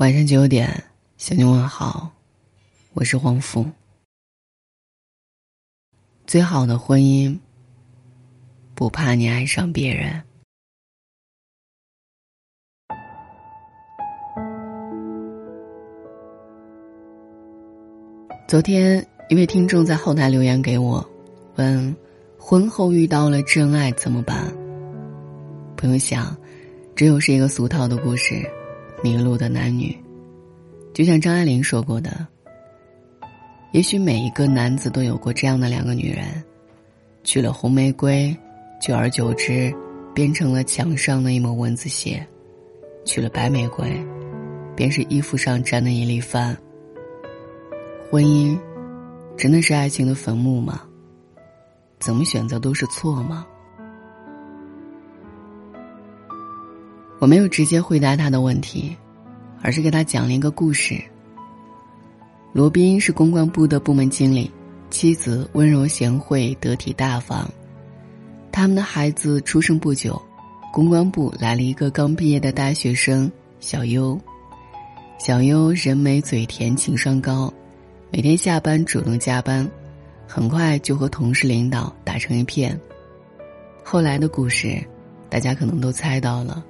晚上九点，向你问好，我是黄福。最好的婚姻，不怕你爱上别人。昨天，一位听众在后台留言给我，问：婚后遇到了真爱怎么办？不用想，只有是一个俗套的故事。迷路的男女，就像张爱玲说过的：“也许每一个男子都有过这样的两个女人，娶了红玫瑰，久而久之，变成了墙上的一抹蚊子血；娶了白玫瑰，便是衣服上沾的一粒饭。婚姻，真的是爱情的坟墓吗？怎么选择都是错吗？”我没有直接回答他的问题，而是给他讲了一个故事。罗宾是公关部的部门经理，妻子温柔贤惠、得体大方。他们的孩子出生不久，公关部来了一个刚毕业的大学生小优。小优人美嘴甜，情商高，每天下班主动加班，很快就和同事领导打成一片。后来的故事，大家可能都猜到了。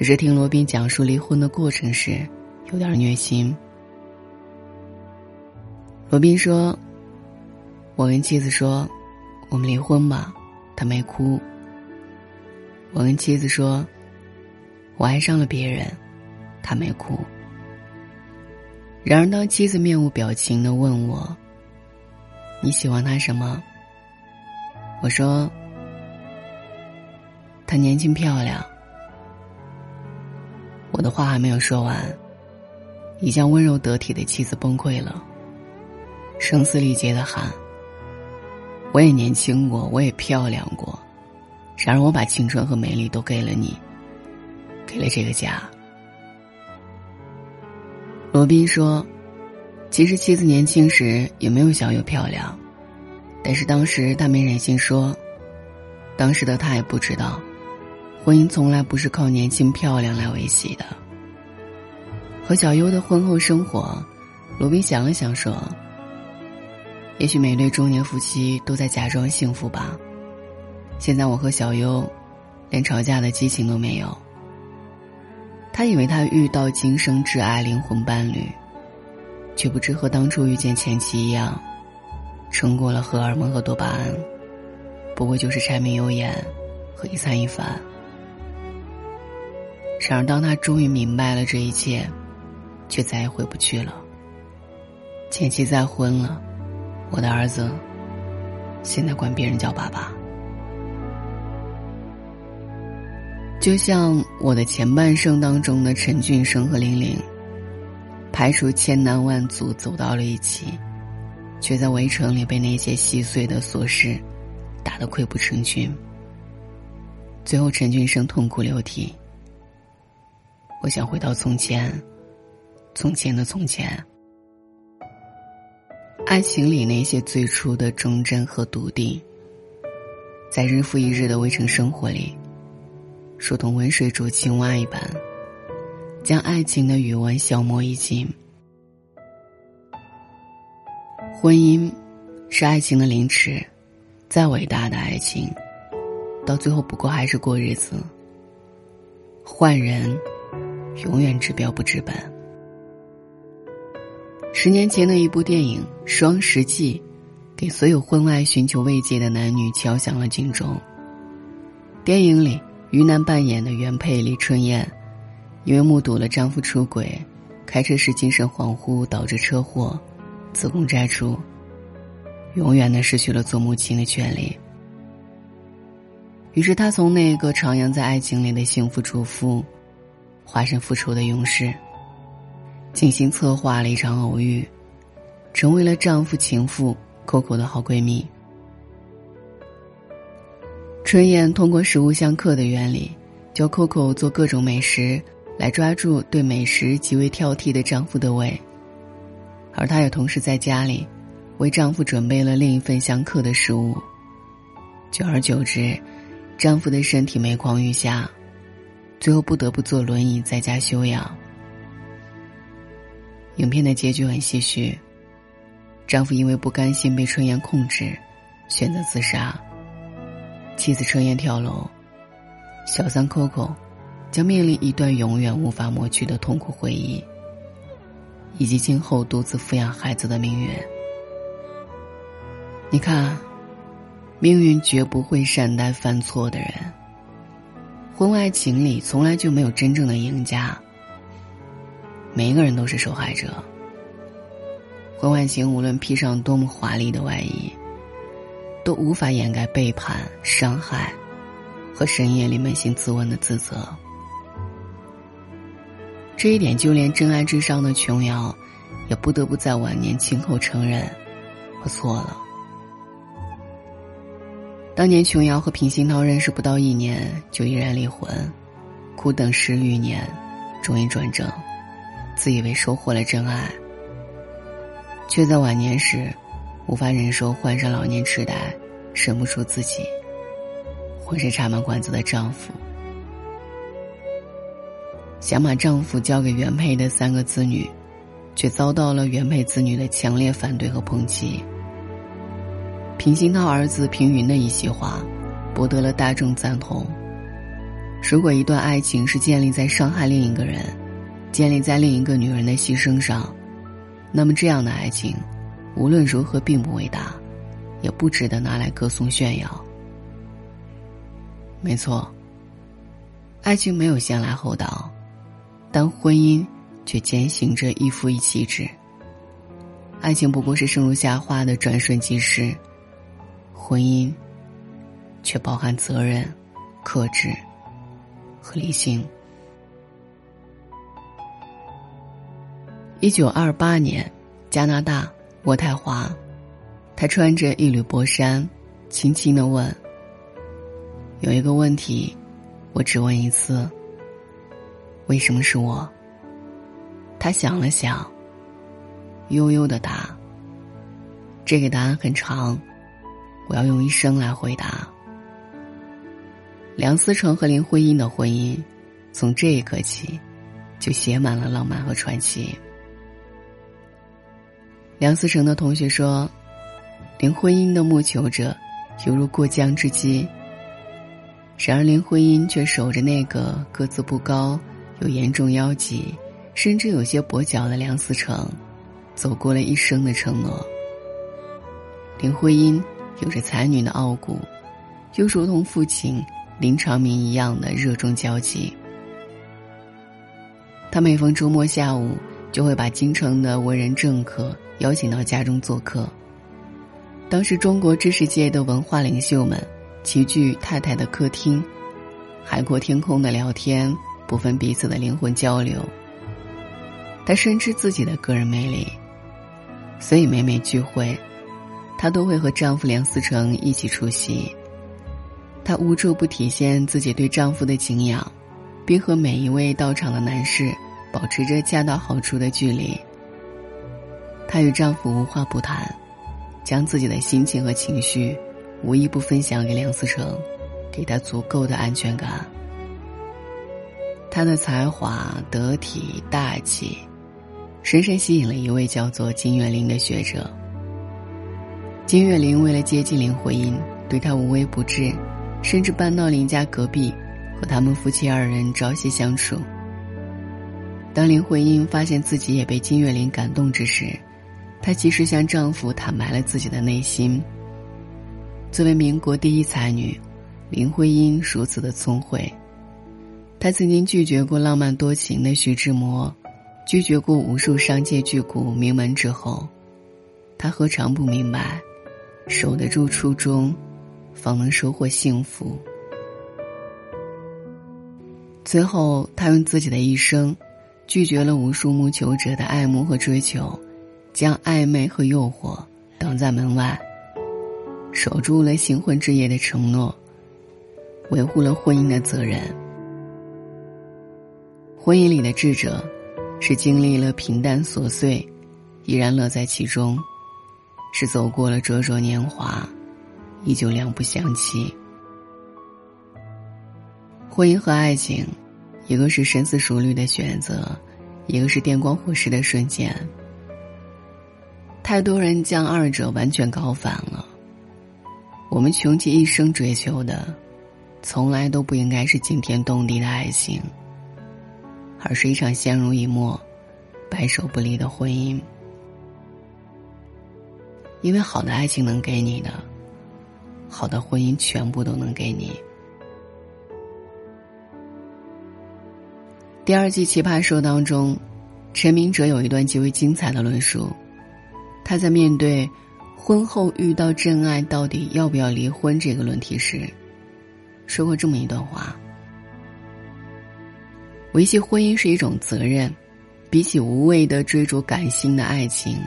只是听罗宾讲述离婚的过程时，有点虐心。罗宾说：“我跟妻子说，我们离婚吧。”他没哭。我跟妻子说：“我爱上了别人。”他没哭。然而，当妻子面无表情的问我：“你喜欢他什么？”我说：“他年轻漂亮。”我的话还没有说完，一向温柔得体的妻子崩溃了，声嘶力竭的喊：“我也年轻过，我也漂亮过，然而我把青春和美丽都给了你，给了这个家。”罗宾说：“其实妻子年轻时也没有小优漂亮，但是当时他没忍心说，当时的他也不知道。”婚姻从来不是靠年轻漂亮来维系的。和小优的婚后生活，罗宾想了想说：“也许每对中年夫妻都在假装幸福吧。现在我和小优，连吵架的激情都没有。他以为他遇到今生挚爱灵魂伴侣，却不知和当初遇见前妻一样，撑过了荷尔蒙和多巴胺，不过就是柴米油盐和一餐一饭。”然而，当他终于明白了这一切，却再也回不去了。前妻再婚了，我的儿子现在管别人叫爸爸。就像我的前半生当中的陈俊生和玲玲，排除千难万阻走到了一起，却在围城里被那些细碎的琐事打得溃不成军。最后，陈俊生痛哭流涕。我想回到从前，从前的从前。爱情里那些最初的忠贞和笃定，在日复一日的围城生活里，如同温水煮青蛙一般，将爱情的余温消磨殆尽。婚姻是爱情的凌迟，再伟大的爱情，到最后不过还是过日子。换人。永远治标不治本。十年前的一部电影《双十记》，给所有婚外寻求慰藉的男女敲响了警钟。电影里，于南扮演的原配李春燕，因为目睹了丈夫出轨，开车时精神恍惚导致车祸，子宫摘除，永远的失去了做母亲的权利。于是，她从那个徜徉在爱情里的幸福主妇。化身复仇的勇士，精心策划了一场偶遇，成为了丈夫情妇 Coco 的好闺蜜。春燕通过食物相克的原理，教 Coco 做各种美食，来抓住对美食极为挑剔的丈夫的胃。而她也同时在家里，为丈夫准备了另一份相克的食物。久而久之，丈夫的身体每况愈下。最后不得不坐轮椅在家休养。影片的结局很唏嘘。丈夫因为不甘心被春燕控制，选择自杀。妻子春燕跳楼，小三 Coco 将面临一段永远无法抹去的痛苦回忆，以及今后独自抚养孩子的命运。你看，命运绝不会善待犯错的人。婚外情里从来就没有真正的赢家，每一个人都是受害者。婚外情无论披上多么华丽的外衣，都无法掩盖背叛、伤害和深夜里扪心自问的自责。这一点，就连真爱至上的琼瑶，也不得不在晚年亲口承认：“我错了。”当年琼瑶和平鑫涛认识不到一年就毅然离婚，苦等十余年，终于转正，自以为收获了真爱，却在晚年时无法忍受患上老年痴呆、生不出自己、浑身插满管子的丈夫，想把丈夫交给原配的三个子女，却遭到了原配子女的强烈反对和抨击。平鑫涛儿子平云的一席话，博得了大众赞同。如果一段爱情是建立在伤害另一个人、建立在另一个女人的牺牲上，那么这样的爱情，无论如何并不伟大，也不值得拿来歌颂炫耀。没错，爱情没有先来后到，但婚姻却践行着一夫一妻制。爱情不过是生如夏花的转瞬即逝。婚姻，却包含责任、克制和理性。一九二八年，加拿大渥太华，他穿着一缕薄衫，轻轻的问：“有一个问题，我只问一次。为什么是我？”他想了想，悠悠的答：“这个答案很长。”我要用一生来回答。梁思成和林徽因的婚姻，从这一刻起，就写满了浪漫和传奇。梁思成的同学说，林徽因的木求者，犹如过江之鲫。然而林徽因却守着那个个子不高、有严重腰疾，甚至有些跛脚的梁思成，走过了一生的承诺。林徽因。有着才女的傲骨，又如同父亲林长民一样的热衷交际。他每逢周末下午，就会把京城的文人政客邀请到家中做客。当时中国知识界的文化领袖们齐聚太太的客厅，海阔天空的聊天，不分彼此的灵魂交流。他深知自己的个人魅力，所以每每聚会。她都会和丈夫梁思成一起出席。她无处不体现自己对丈夫的敬仰，并和每一位到场的男士保持着恰到好处的距离。她与丈夫无话不谈，将自己的心情和情绪无一不分享给梁思成，给他足够的安全感。她的才华、得体、大气，深深吸引了一位叫做金岳霖的学者。金岳霖为了接近林徽因，对她无微不至，甚至搬到林家隔壁，和他们夫妻二人朝夕相处。当林徽因发现自己也被金岳霖感动之时，她及时向丈夫坦白了自己的内心。作为民国第一才女，林徽因如此的聪慧。她曾经拒绝过浪漫多情的徐志摩，拒绝过无数商界巨贾名门之后，她何尝不明白？守得住初衷，方能收获幸福。最后，他用自己的一生，拒绝了无数慕求者的爱慕和追求，将暧昧和诱惑挡在门外，守住了新婚之夜的承诺，维护了婚姻的责任。婚姻里的智者，是经历了平淡琐碎，依然乐在其中。是走过了灼灼年华，依旧两不相欺。婚姻和爱情，一个是深思熟虑的选择，一个是电光火石的瞬间。太多人将二者完全搞反了。我们穷其一生追求的，从来都不应该是惊天动地的爱情，而是一场相濡以沫、白首不离的婚姻。因为好的爱情能给你的，好的婚姻全部都能给你。第二季《奇葩说》当中，陈明哲有一段极为精彩的论述。他在面对婚后遇到真爱到底要不要离婚这个论题时，说过这么一段话：维系婚姻是一种责任，比起无谓的追逐感性的爱情。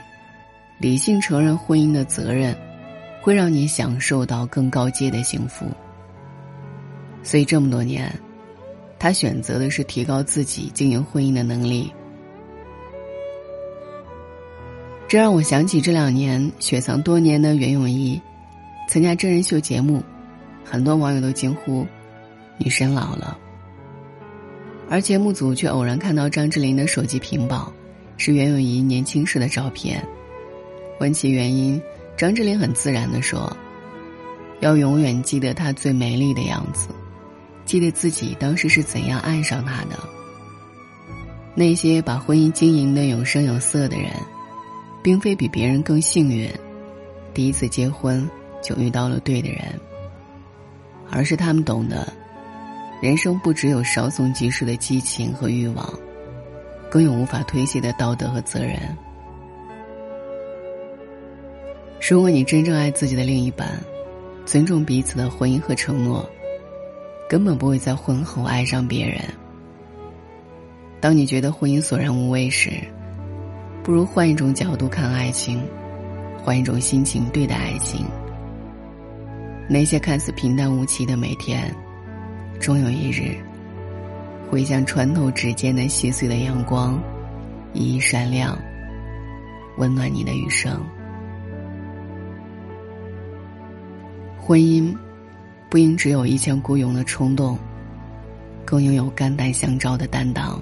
理性承认婚姻的责任，会让你享受到更高阶的幸福。所以这么多年，他选择的是提高自己经营婚姻的能力。这让我想起这两年雪藏多年的袁咏仪，参加真人秀节目，很多网友都惊呼：“女神老了。”而节目组却偶然看到张智霖的手机屏保，是袁咏仪年轻时的照片。问其原因，张智霖很自然的说：“要永远记得她最美丽的样子，记得自己当时是怎样爱上她的。那些把婚姻经营的有声有色的人，并非比别人更幸运，第一次结婚就遇到了对的人，而是他们懂得，人生不只有稍纵即逝的激情和欲望，更有无法推卸的道德和责任。”如果你真正爱自己的另一半，尊重彼此的婚姻和承诺，根本不会在婚后爱上别人。当你觉得婚姻索然无味时，不如换一种角度看爱情，换一种心情对待爱情。那些看似平淡无奇的每天，终有一日，会像穿透指尖的细碎的阳光，熠熠闪亮，温暖你的余生。婚姻，不应只有一腔孤勇的冲动，更拥有肝胆相照的担当。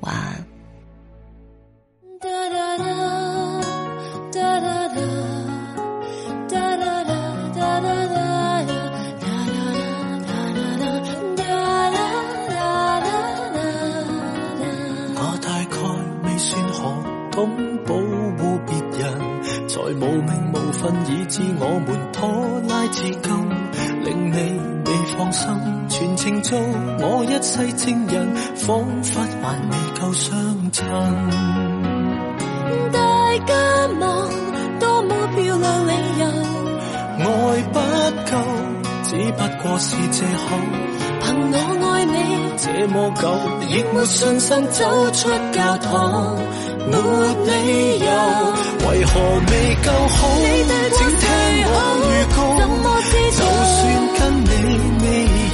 晚安。我大概未算可懂保在无名无份，以致我们拖拉至今，令你未放心。全程做我一世情人，仿佛还未够相衬。大家望多么漂亮理由，爱不够，只不过是借口。凭我爱你这么久，亦没信心走出教堂，没理由。为何未够好？请听我预告。就算跟你未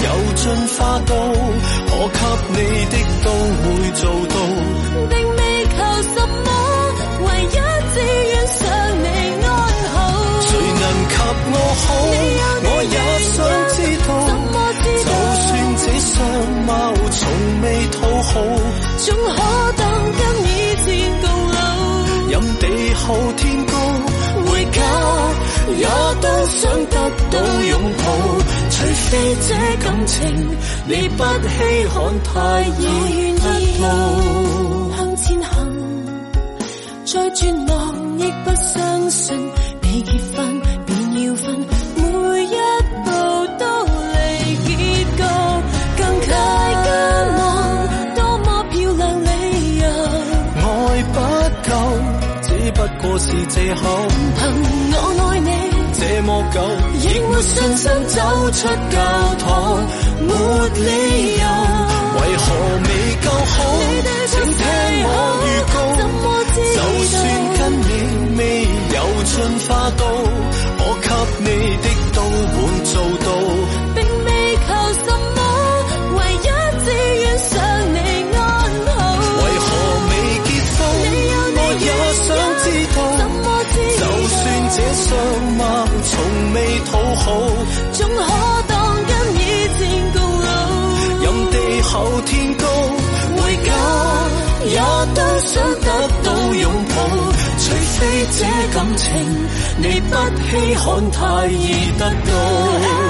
有进化到，我给你的都会做到。并未求什么，唯一只愿想你安好。谁能及我好？我也想知道。就算这相貌从未讨好，总可也都想得到拥抱。除非这感情你不稀罕，太易不老。向前行，再绝望亦不相信，未结婚便要分，每一步都离结局更大家望，多么漂亮理由，爱不够，只不过是借口。凭我爱你这么久，亦没信心走出教堂，没理由，为何未够好？请听我预告。就算跟你未有进化到，我给你的都会做到。感情你不稀罕，太易得到。